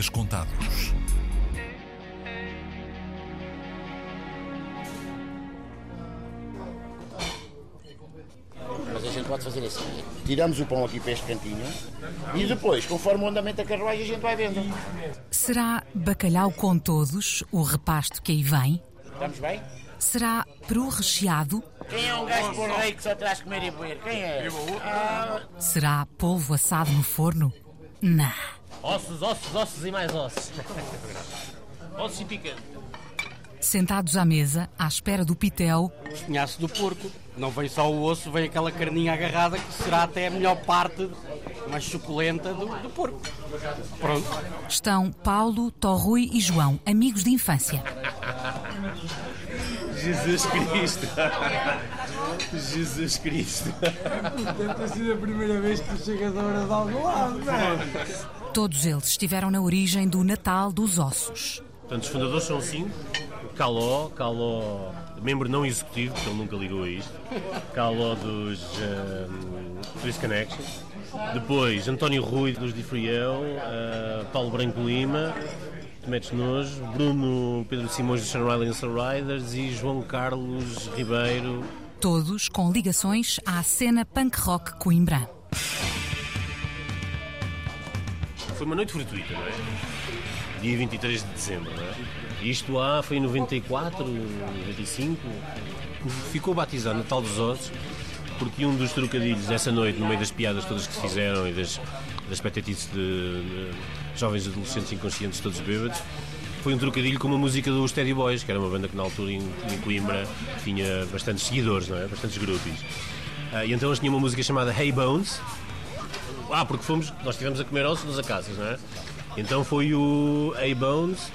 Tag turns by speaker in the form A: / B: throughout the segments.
A: dias contados.
B: Mas a gente pode fazer assim: tiramos o pão aqui para este cantinho e depois, conforme o andamento da carruagem, a gente vai vendo.
C: Será bacalhau com todos o repasto que aí vem?
B: Estamos bem?
C: Será peru recheado?
B: Quem é um gajo por rei que só traz comer e beber? Quem é? Ah,
C: Será polvo assado no forno? Não.
D: Ossos, ossos, ossos e mais ossos. ossos e picante.
C: Sentados à mesa, à espera do pitel,
E: espinhaço do porco. Não vem só o osso, vem aquela carninha agarrada que será até a melhor parte, mais suculenta do, do porco. Pronto.
C: estão Paulo, Torrui e João, amigos de infância.
D: Jesus Cristo. Jesus Cristo.
F: Deve ter sido a primeira vez que tu chegas a hora de algum lado, não é?
C: Todos eles estiveram na origem do Natal dos Ossos.
D: Portanto, os fundadores são cinco. Caló, Caló, membro não executivo, porque ele nunca ligou a isto. Caló dos um, Twist Connection. Depois, António Rui dos Difriel, uh, Paulo Branco Lima, Tometes Nojo, Bruno Pedro Simões dos Sunrise and Sunriders e João Carlos Ribeiro.
C: Todos com ligações à cena punk rock Coimbra.
D: Foi uma noite fortuita, não é? Dia 23 de dezembro, não é? Isto há, foi em 94, 95. Ficou batizado Natal dos Ossos porque um dos trocadilhos dessa noite, no meio das piadas todas que se fizeram e das, das patetices de, de jovens adolescentes inconscientes todos bêbados, foi um trocadilho com uma música dos Teddy Boys, que era uma banda que na altura em, em Coimbra tinha bastantes seguidores, não é? Bastantes grupos. Ah, e então eles tinham uma música chamada Hey Bones, ah, porque fomos, nós estivemos a comer ossos nas acacias, não é? Então foi o A-Bones,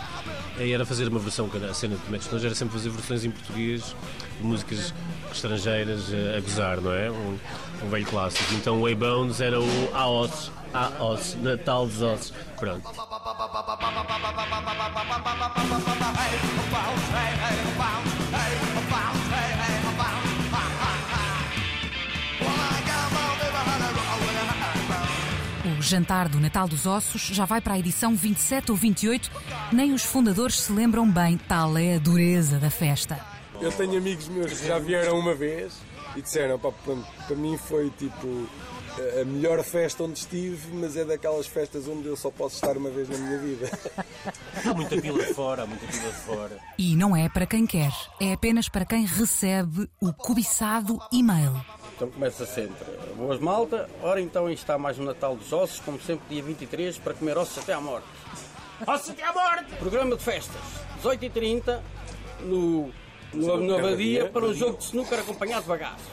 D: aí era fazer uma versão, a cena de Metos Nojo era sempre fazer versões em português de músicas estrangeiras a gozar, não é? Um, um velho clássico. Então o A-Bones era o A Ossos, A Ossos, Natal dos Ossos. Pronto.
C: Jantar do Natal dos Ossos já vai para a edição 27 ou 28. Nem os fundadores se lembram bem, tal é a dureza da festa.
F: Eu tenho amigos meus que já vieram uma vez e disseram, pá, pronto, para mim foi tipo a melhor festa onde estive, mas é daquelas festas onde eu só posso estar uma vez na minha vida.
D: Há muita pila de fora, há muita pila de fora.
C: E não é para quem quer, é apenas para quem recebe o cobiçado e-mail.
E: Então começa sempre. Boas malta, ora então aí está mais um Natal dos Ossos, como sempre dia 23, para comer ossos até à morte.
D: Ossos até à morte!
E: Programa de festas, 18h30, no, no, no Abadia, para um jogo de snooker acompanhado de bagaço.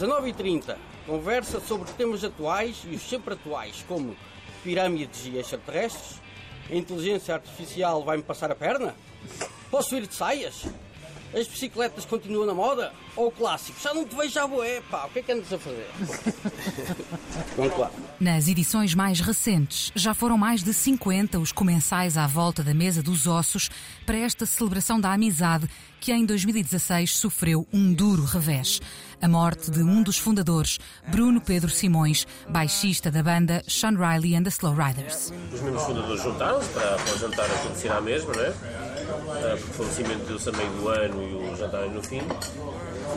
E: 19h30, conversa sobre temas atuais e os sempre atuais, como pirâmides e extraterrestres. A inteligência artificial vai-me passar a perna? Posso ir de saias? As bicicletas continuam na moda? Ou o clássico? Já não te vejo à boé, pá, o que é que andas a fazer? Vamos lá.
C: Nas edições mais recentes, já foram mais de 50 os comensais à volta da mesa dos ossos para esta celebração da amizade que em 2016 sofreu um duro revés. A morte de um dos fundadores, Bruno Pedro Simões, baixista da banda Sean Riley and the Slow Riders.
D: Os membros fundadores juntaram-se para, para o jantar acontecer à mesma, não é? Ah, Porque o falecimento deu-se a meio do ano e o jantar no fim.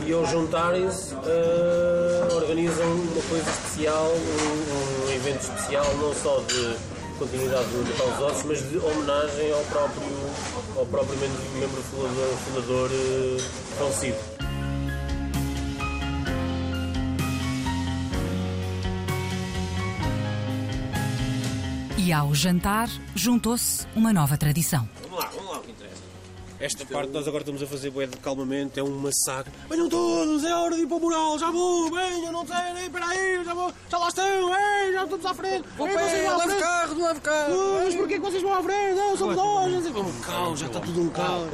D: E ao juntarem-se, ah, organizam uma coisa especial, um, um evento especial, não só de continuidade do Natal dos Ossos, mas de homenagem ao próprio, ao próprio membro, fundador, fundador ah, falecido.
C: E ao jantar, juntou-se uma nova tradição.
D: Vamos lá, vamos lá, o que interessa. Esta parte nós agora estamos a fazer bué de calmamente, é um massacre. Venham todos, é hora de ir para o mural, já vou, venham, não sei, nem espera aí, já vou, já lá estão, ei, já estamos à frente.
E: Vou
D: Ei, vocês vão à
E: leve
D: frente.
E: carro, leve carro.
D: Mas porquê que vocês vão à frente? Não, somos nós. não sei. Um caos, já está tudo um caos.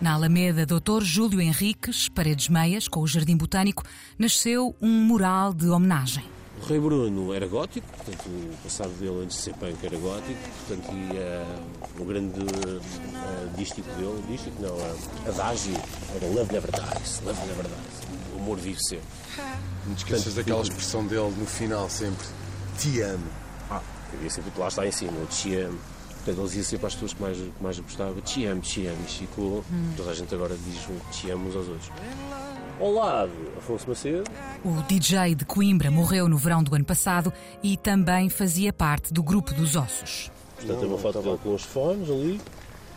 C: Na Alameda Dr. Júlio Henriques, Paredes Meias, com o Jardim Botânico, nasceu um mural de homenagem.
D: O Rei Bruno era gótico, portanto o passado dele antes de ser punk era gótico, portanto e eh, o grande uh, dístico dele, dístico não, uh, adágio, era Love Never Dies, Love Never Dies, o amor vive sempre.
G: Não te esqueças daquela expressão dele no final sempre. Te amo.
D: Ah, eu ia sempre lá está em cima, eu te amo. Portanto, ele dizia sempre às pessoas que mais, que mais gostava: Te amo, te amo. E ficou. Toda a gente agora diz te amo uns aos outros. Ao lado, Afonso Macedo.
C: O DJ de Coimbra morreu no verão do ano passado e também fazia parte do grupo dos Ossos.
D: Portanto, tem uma foto dele com os fones ali.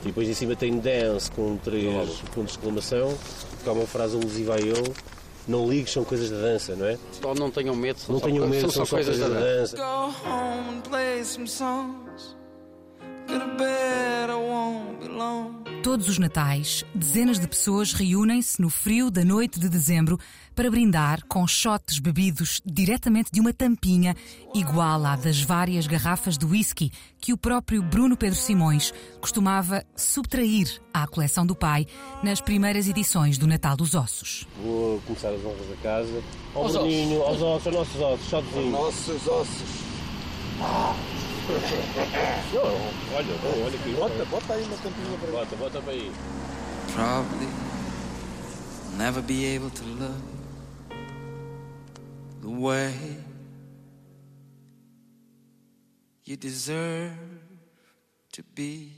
D: E depois em cima tem dance com três pontos de exclamação. Porque há uma frase alusiva a ele. Não ligues, são coisas da dança, não é?
E: Só não tenham medo, são
D: Não
E: só,
D: tenham medo,
E: são só coisas da dança.
D: dança.
A: Go home play some songs.
C: Todos os natais, dezenas de pessoas reúnem-se no frio da noite de dezembro para brindar com shots bebidos diretamente de uma tampinha igual à das várias garrafas de whisky que o próprio Bruno Pedro Simões costumava subtrair à coleção do pai nas primeiras edições do Natal dos Ossos.
D: Vou começar as honras da casa. Ao
E: Aos
D: Bruninho, aos ossos, aos nossos ossos, shotzinho.
F: Nossos ossos.
D: Não, olha, olha aqui.
F: Bota, bota aí uma tampinha para
D: Bota, bota para aí.
A: Probably never be able to love the way you deserve to be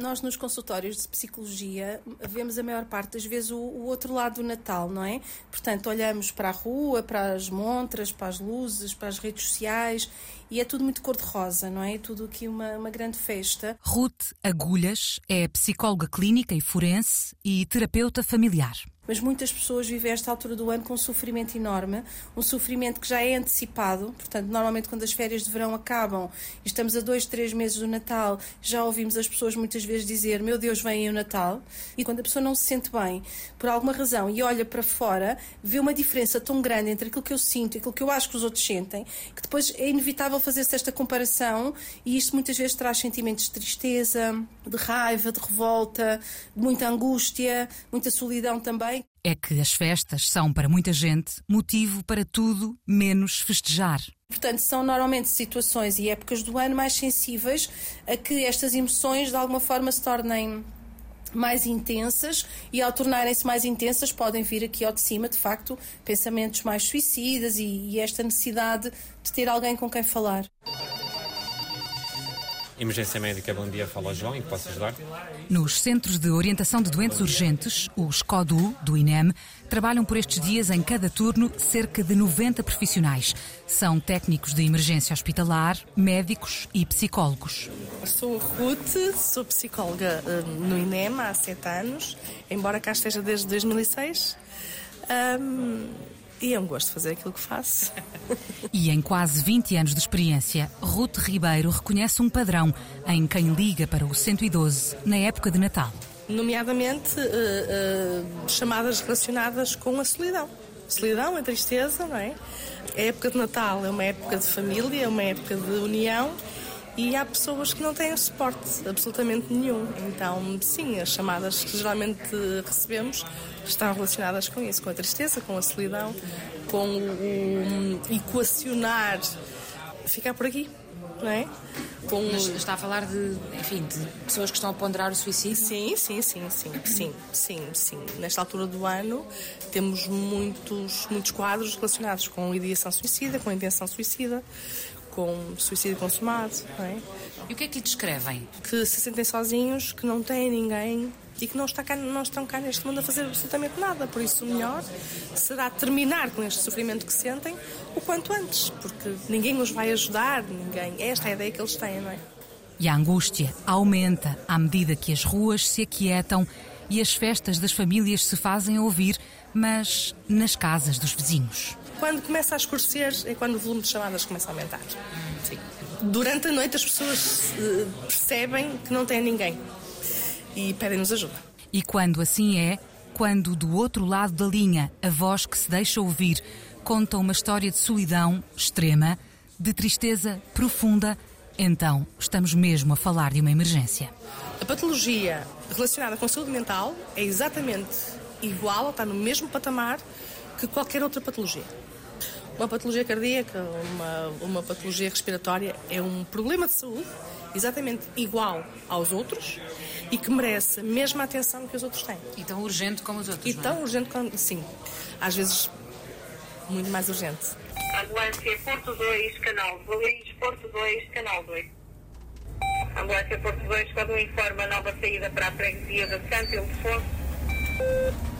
H: Nós nos consultórios de psicologia vemos a maior parte das vezes o, o, outro lado do Natal, não é? Portanto, olhamos para a rua, para as montras, para as luzes, para as redes sociais e é tudo muito cor-de-rosa, não é? Tudo aqui uma, uma grande festa.
C: Ruth Agulhas é psicóloga clínica e forense e terapeuta familiar.
H: Mas muitas pessoas vivem esta altura do ano com um sofrimento enorme, um sofrimento que já é antecipado. Portanto, normalmente quando as férias de verão acabam e estamos a dois, três meses do Natal, já ouvimos as pessoas muitas vezes dizer: Meu Deus, vem o Natal. E quando a pessoa não se sente bem, por alguma razão, e olha para fora, vê uma diferença tão grande entre aquilo que eu sinto e aquilo que eu acho que os outros sentem, que depois é inevitável fazer-se esta comparação e isto muitas vezes traz sentimentos de tristeza, de raiva, de revolta, de muita angústia, muita solidão também.
C: É que as festas são, para muita gente, motivo para tudo menos festejar.
H: Portanto, são normalmente situações e épocas do ano mais sensíveis a que estas emoções de alguma forma se tornem mais intensas e ao tornarem-se mais intensas podem vir aqui ao de cima, de facto, pensamentos mais suicidas e, e esta necessidade de ter alguém com quem falar.
I: Emergência Médica, bom dia, fala João, em que posso ajudar?
C: Nos Centros de Orientação de Doentes Urgentes, os CODU, do INEM, trabalham por estes dias em cada turno cerca de 90 profissionais. São técnicos de emergência hospitalar, médicos e psicólogos.
J: Sou Ruth, sou psicóloga no INEM há sete anos, embora cá esteja desde 2006. Um, e é um gosto fazer aquilo que faço.
C: E em quase 20 anos de experiência, Ruth Ribeiro reconhece um padrão em quem liga para o 112 na época de Natal.
J: Nomeadamente uh, uh, chamadas relacionadas com a solidão. Solidão, a tristeza, não é? A época de Natal é uma época de família, é uma época de união e há pessoas que não têm suporte absolutamente nenhum. Então, sim, as chamadas que geralmente recebemos estão relacionadas com isso, com a tristeza, com a solidão, com o equacionar, ficar por aqui, não é?
K: Com... Mas está a falar de, enfim, de pessoas que estão a ponderar o suicídio?
J: Sim, sim, sim, sim, sim, sim, sim. Nesta altura do ano temos muitos, muitos quadros relacionados com ideação suicida, com intenção suicida, com suicídio consumado, não é?
K: E o que é que lhe descrevem?
J: Que se sentem sozinhos, que não têm ninguém e que não, está cá, não estão cá neste mundo a fazer absolutamente nada. Por isso, o melhor será terminar com este sofrimento que sentem o quanto antes, porque ninguém os vai ajudar, ninguém. Esta é a ideia que eles têm, não é?
C: E a angústia aumenta à medida que as ruas se aquietam e as festas das famílias se fazem ouvir, mas nas casas dos vizinhos.
J: Quando começa a escurecer é quando o volume de chamadas começa a aumentar. Sim. Durante a noite as pessoas uh, percebem que não têm ninguém e pedem-nos ajuda.
C: E quando assim é, quando do outro lado da linha a voz que se deixa ouvir conta uma história de solidão extrema, de tristeza profunda, então estamos mesmo a falar de uma emergência.
J: A patologia relacionada com a saúde mental é exatamente igual, está no mesmo patamar que qualquer outra patologia. Uma patologia cardíaca, uma, uma patologia respiratória é um problema de saúde exatamente igual aos outros e que merece a mesma atenção que os outros têm.
K: E tão urgente como os outros.
J: E tão
K: é?
J: urgente como. Sim. Às vezes, muito mais urgente.
L: Ambulância Porto 2, Canal 2, Porto 2, Canal 2. Ambulância Porto 2, quando informa nova saída para a freguesia de Santo Ildefonso.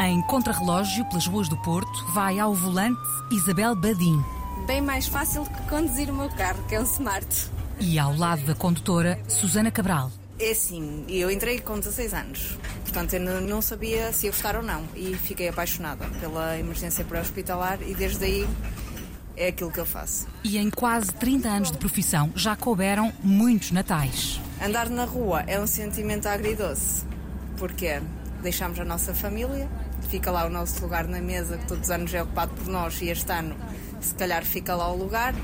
C: Em contrarrelógio pelas ruas do Porto, vai ao volante Isabel Badim.
M: Bem mais fácil que conduzir o meu carro, que é um Smart.
C: E ao lado da condutora, Susana Cabral.
N: É assim, eu entrei com 16 anos, portanto eu não sabia se ia gostar ou não e fiquei apaixonada pela emergência pré-hospitalar e desde aí é aquilo que eu faço.
C: E em quase 30 anos de profissão já couberam muitos natais.
N: Andar na rua é um sentimento agridoce, porque deixamos a nossa família, fica lá o nosso lugar na mesa que todos os anos é ocupado por nós e este ano se calhar fica lá o lugar,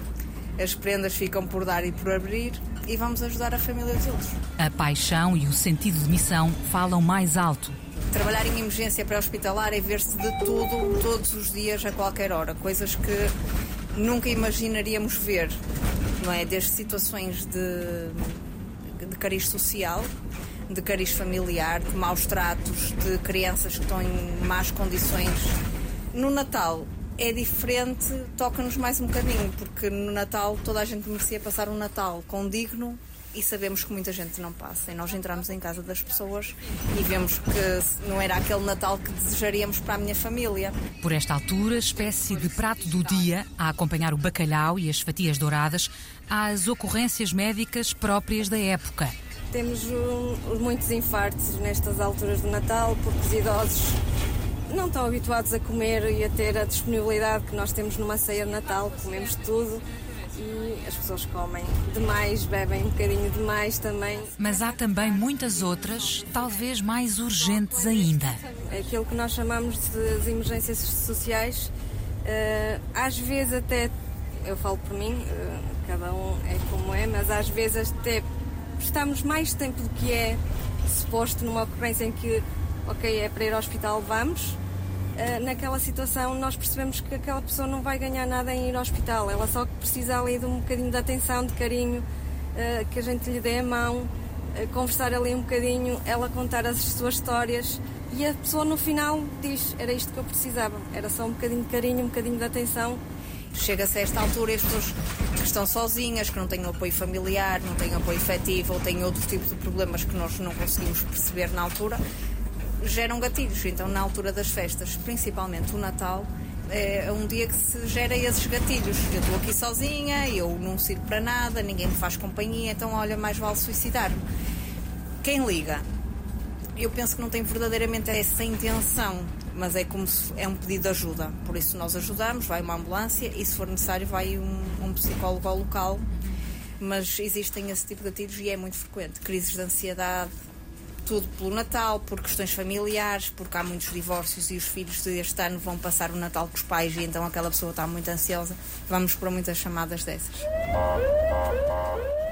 N: as prendas ficam por dar e por abrir e vamos ajudar a família dos outros.
C: A paixão e o sentido de missão falam mais alto.
N: Trabalhar em emergência pré-hospitalar é ver-se de tudo, todos os dias, a qualquer hora. Coisas que nunca imaginaríamos ver, não é? Desde situações de, de cariz social, de cariz familiar, de maus tratos, de crianças que estão em más condições. No Natal é diferente, toca-nos mais um bocadinho, porque no Natal toda a gente merecia passar um Natal condigno e sabemos que muita gente não passa. E nós entramos em casa das pessoas e vemos que não era aquele Natal que desejaríamos para a minha família.
C: Por esta altura, espécie de prato do dia, a acompanhar o bacalhau e as fatias douradas, há as ocorrências médicas próprias da época.
M: Temos muitos infartos nestas alturas do Natal, porque os idosos não estão habituados a comer e a ter a disponibilidade que nós temos numa ceia de Natal, comemos tudo e as pessoas comem demais, bebem um bocadinho demais também.
C: Mas há também muitas outras, talvez mais urgentes ainda.
M: É aquilo que nós chamamos de, de emergências sociais, uh, às vezes até, eu falo por mim, uh, cada um é como é, mas às vezes até estamos mais tempo do que é suposto numa ocorrência em que, ok, é para ir ao hospital, vamos. Eh, naquela situação nós percebemos que aquela pessoa não vai ganhar nada em ir ao hospital, ela só precisa ali de um bocadinho de atenção, de carinho, uh, que a gente lhe dê a mão, uh, conversar ali um bocadinho, ela contar as suas histórias. E a pessoa no final diz: Era isto que eu precisava, era só um bocadinho de carinho, um bocadinho de atenção.
N: Chega-se a esta altura as pessoas que estão sozinhas, que não têm apoio familiar, não têm apoio efetivo ou têm outros tipos de problemas que nós não conseguimos perceber na altura, geram gatilhos. Então, na altura das festas, principalmente o Natal, é um dia que se gera esses gatilhos. Eu estou aqui sozinha, eu não sirvo para nada, ninguém me faz companhia, então, olha, mais vale suicidar-me. Quem liga? Eu penso que não tem verdadeiramente essa intenção, mas é como se é um pedido de ajuda. Por isso, nós ajudamos, vai uma ambulância e, se for necessário, vai um, um psicólogo ao local. Mas existem esse tipo de gatilhos e é muito frequente. Crises de ansiedade, tudo pelo Natal, por questões familiares, porque há muitos divórcios e os filhos deste ano vão passar o Natal com os pais e então aquela pessoa está muito ansiosa. Vamos para muitas chamadas dessas.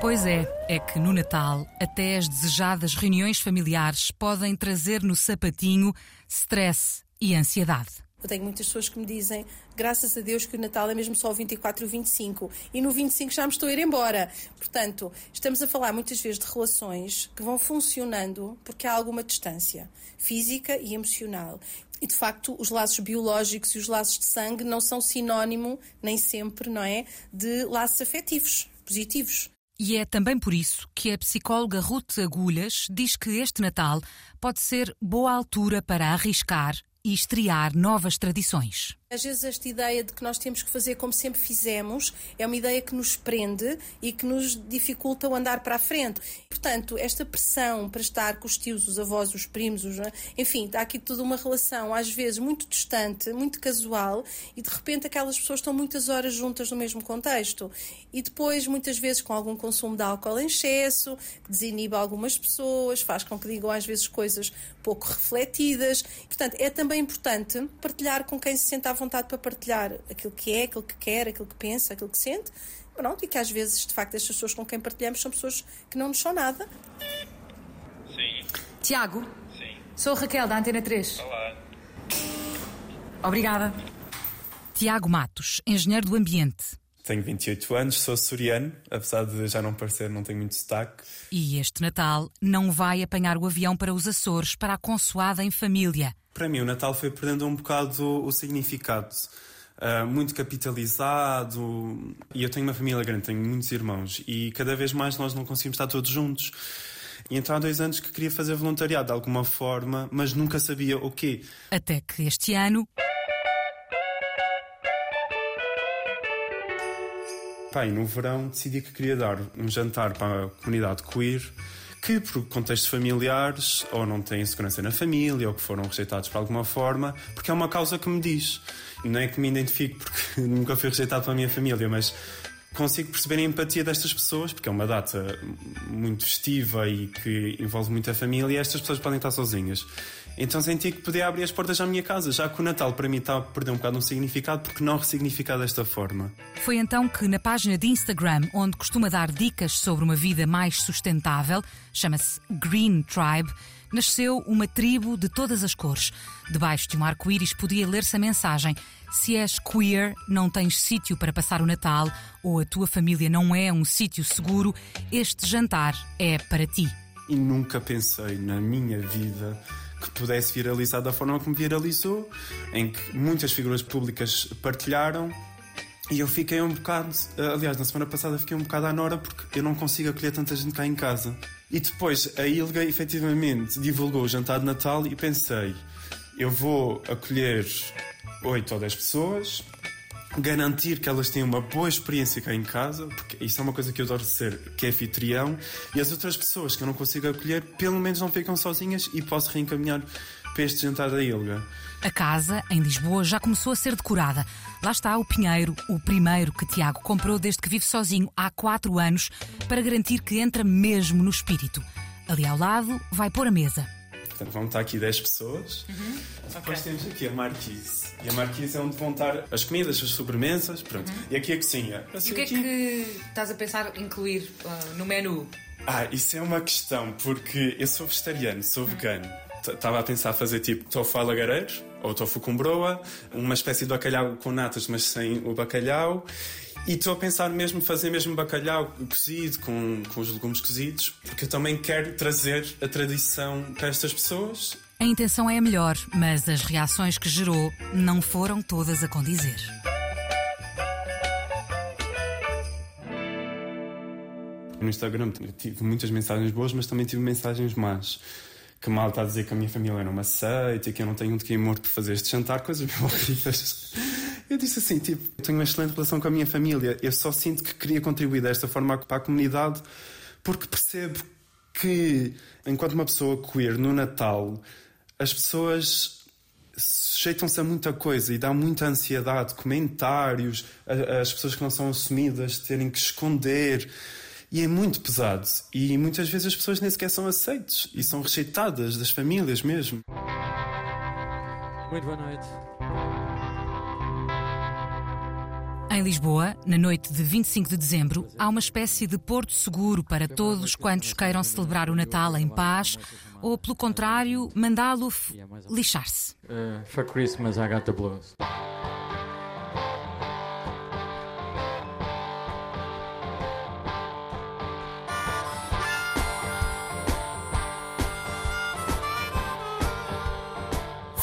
C: Pois é, é que no Natal até as desejadas reuniões familiares podem trazer no sapatinho stress e ansiedade.
H: Eu tenho muitas pessoas que me dizem, graças a Deus, que o Natal é mesmo só o 24 e o 25. E no 25 já me estou a ir embora. Portanto, estamos a falar muitas vezes de relações que vão funcionando porque há alguma distância física e emocional. E de facto, os laços biológicos e os laços de sangue não são sinónimo, nem sempre, não é? De laços afetivos, positivos.
C: E é também por isso que a psicóloga Ruth Agulhas diz que este Natal pode ser boa altura para arriscar e estrear novas tradições.
H: Às vezes esta ideia de que nós temos que fazer como sempre fizemos é uma ideia que nos prende e que nos dificulta o andar para a frente. Portanto, esta pressão para estar com os tios, os avós, os primos, os... enfim, há aqui toda uma relação às vezes muito distante, muito casual e de repente aquelas pessoas estão muitas horas juntas no mesmo contexto. E depois, muitas vezes, com algum consumo de álcool em excesso, que desinibe algumas pessoas, faz com que digam às vezes coisas pouco refletidas. Portanto, é também importante partilhar com quem se senta vontade para partilhar aquilo que é, aquilo que quer, aquilo que pensa, aquilo que sente. Pronto, e que às vezes, de facto, estas pessoas com quem partilhamos são pessoas que não nos são nada.
K: Sim. Tiago? Sim. Sou Raquel, da Antena 3. Olá. Obrigada.
C: Tiago Matos, engenheiro do ambiente.
O: Tenho 28 anos, sou açoriano, apesar de já não parecer, não tenho muito sotaque.
C: E este Natal não vai apanhar o avião para os Açores para a consoada em família.
O: Para mim, o Natal foi perdendo um bocado o significado. Uh, muito capitalizado. E eu tenho uma família grande, tenho muitos irmãos, e cada vez mais nós não conseguimos estar todos juntos. E então há dois anos que queria fazer voluntariado de alguma forma, mas nunca sabia o quê.
C: Até que este ano.
O: No verão decidi que queria dar um jantar para a comunidade queer que, por contextos familiares, ou não têm segurança na família, ou que foram rejeitados por alguma forma, porque é uma causa que me diz. Não é que me identifique porque nunca fui rejeitado pela minha família, mas consigo perceber a empatia destas pessoas, porque é uma data muito festiva e que envolve muita família, e estas pessoas podem estar sozinhas. Então senti que podia abrir as portas à minha casa, já que o Natal para mim está a perder um bocado um significado, porque não ressignificar desta forma.
C: Foi então que na página de Instagram, onde costuma dar dicas sobre uma vida mais sustentável, chama-se Green Tribe, nasceu uma tribo de todas as cores. Debaixo de um arco-íris podia ler-se a mensagem: Se és queer, não tens sítio para passar o Natal ou a tua família não é um sítio seguro, este jantar é para ti.
O: E nunca pensei na minha vida que pudesse viralizar da forma como viralizou, em que muitas figuras públicas partilharam. E eu fiquei um bocado, aliás, na semana passada fiquei um bocado à nora porque eu não consigo acolher tanta gente cá em casa. E depois a Ilga efetivamente divulgou o jantar de Natal e pensei, eu vou acolher 8 ou 10 pessoas, garantir que elas têm uma boa experiência cá em casa, porque isso é uma coisa que eu adoro ser, que é anfitrião, e as outras pessoas que eu não consigo acolher, pelo menos não ficam sozinhas e posso reencaminhar para este jantar da Ilga.
C: A casa, em Lisboa, já começou a ser decorada. Lá está o Pinheiro, o primeiro que Tiago comprou desde que vive sozinho há quatro anos, para garantir que entra mesmo no espírito. Ali ao lado, vai pôr a mesa.
O: Portanto, vão estar aqui 10 pessoas. Uhum. Depois okay. temos aqui a marquise. E a marquise é onde vão estar as comidas, as sobremesas. Pronto. Uhum. E aqui a cozinha.
K: Assim, e o que é que estás a pensar incluir uh, no menu?
O: Ah, isso é uma questão, porque eu sou vegetariano, sou uhum. vegano. Estava a pensar fazer tipo tofu alagareiro ou tofu com broa, uma espécie de bacalhau com natas, mas sem o bacalhau. E estou a pensar mesmo fazer mesmo bacalhau cozido, com, com os legumes cozidos, porque eu também quero trazer a tradição para estas pessoas.
C: A intenção é a melhor, mas as reações que gerou não foram todas a condizer.
O: No Instagram tive muitas mensagens boas, mas também tive mensagens más que mal está a dizer que a minha família não me aceita, que eu não tenho um de quem morto por fazer este jantar, coisas bem horríveis. Eu disse assim, tipo, eu tenho uma excelente relação com a minha família, eu só sinto que queria contribuir desta forma para a comunidade porque percebo que, enquanto uma pessoa queer no Natal, as pessoas sujeitam-se a muita coisa e dá muita ansiedade, comentários, as pessoas que não são assumidas terem que esconder. E é muito pesado. E muitas vezes as pessoas nem sequer são aceites e são rejeitadas das famílias mesmo.
P: Muito boa noite.
C: Em Lisboa, na noite de 25 de dezembro, há uma espécie de porto seguro para todos quantos queiram celebrar o Natal em paz ou, pelo contrário, mandá-lo lixar-se.
P: Uh, for Christmas, I got the blues.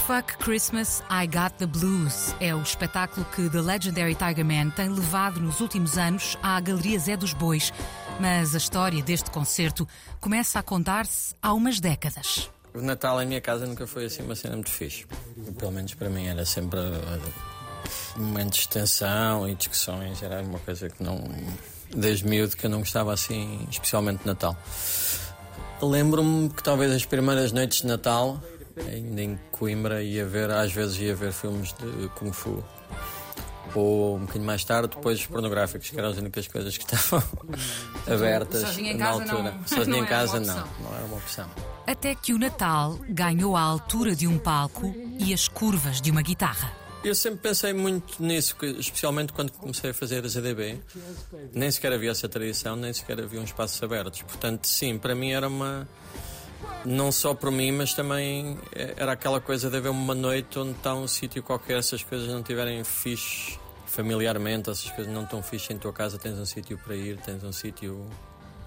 C: Fuck Christmas, I Got the Blues é o espetáculo que The Legendary Tiger Man tem levado nos últimos anos à Galeria Zé dos Bois. Mas a história deste concerto começa a contar-se há umas décadas.
E: O Natal em minha casa nunca foi assim uma cena muito fixe. Pelo menos para mim era sempre momentos de tensão e discussões. Era uma coisa que não. Desde miúdo que eu não gostava assim, especialmente de Natal. Lembro-me que talvez as primeiras noites de Natal ainda em Coimbra ia ver, às vezes ia ver filmes de Kung Fu. Ou um bocadinho mais tarde, depois os pornográficos, que eram as únicas coisas que estavam abertas na altura.
K: Não,
E: Sozinho
K: não
E: em casa
K: não,
E: não era uma opção.
C: Até que o Natal ganhou a altura de um palco e as curvas de uma guitarra.
E: Eu sempre pensei muito nisso, especialmente quando comecei a fazer as ADB. Nem sequer havia essa tradição, nem sequer havia uns espaços abertos. Portanto, sim, para mim era uma não só por mim, mas também era aquela coisa de haver uma noite onde está um sítio qualquer, se as coisas não estiverem fixe familiarmente, essas coisas não estão fixe em tua casa, tens um sítio para ir, tens um sítio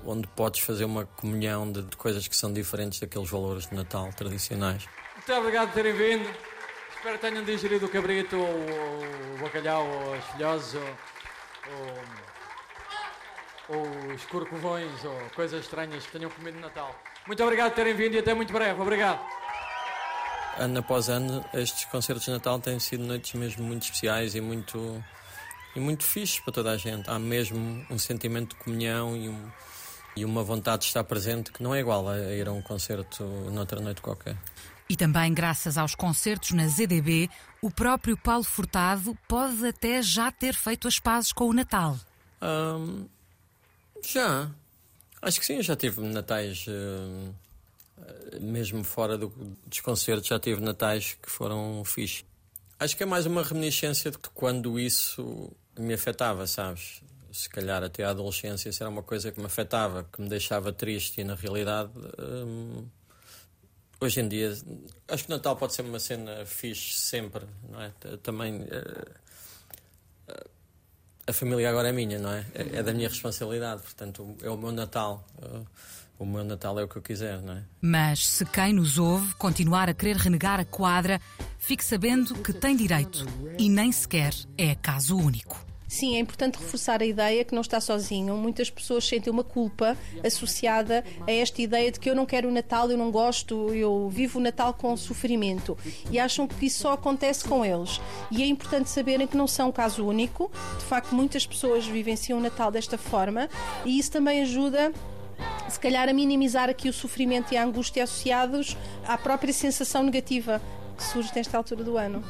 E: onde podes fazer uma comunhão de, de coisas que são diferentes daqueles valores de Natal tradicionais.
P: Muito obrigado por terem vindo. Espero que tenham digerido o cabrito, ou o bacalhau, ou as filhoses, ou os corcovões, ou coisas estranhas que tenham comido no Natal. Muito obrigado por terem vindo e até muito breve. Obrigado.
E: Ano após ano, estes concertos de Natal têm sido noites mesmo muito especiais e muito, e muito fixes para toda a gente. Há mesmo um sentimento de comunhão e, um, e uma vontade de estar presente que não é igual a ir a um concerto noutra noite qualquer.
C: E também, graças aos concertos na ZDB, o próprio Paulo Furtado pode até já ter feito as pazes com o Natal.
E: Hum, já. Acho que sim, já tive natais, uh, mesmo fora do, dos concertos, já tive natais que foram fixe. Acho que é mais uma reminiscência de quando isso me afetava, sabes? Se calhar até a adolescência isso era uma coisa que me afetava, que me deixava triste e na realidade. Hum, hoje em dia, acho que Natal pode ser uma cena fixe sempre, não é? Também. Uh, a família agora é minha, não é? É, é da minha responsabilidade, portanto, é o meu Natal. O meu Natal é o que eu quiser, não é?
C: Mas se quem nos ouve continuar a querer renegar a quadra, fique sabendo que tem direito e nem sequer é caso único.
H: Sim, é importante reforçar a ideia que não está sozinho. Muitas pessoas sentem uma culpa associada a esta ideia de que eu não quero o Natal, eu não gosto, eu vivo o Natal com sofrimento. E acham que isso só acontece com eles. E é importante saberem que não são caso único. De facto, muitas pessoas vivenciam o Natal desta forma e isso também ajuda se calhar a minimizar aqui o sofrimento e a angústia associados à própria sensação negativa que surge nesta altura do ano.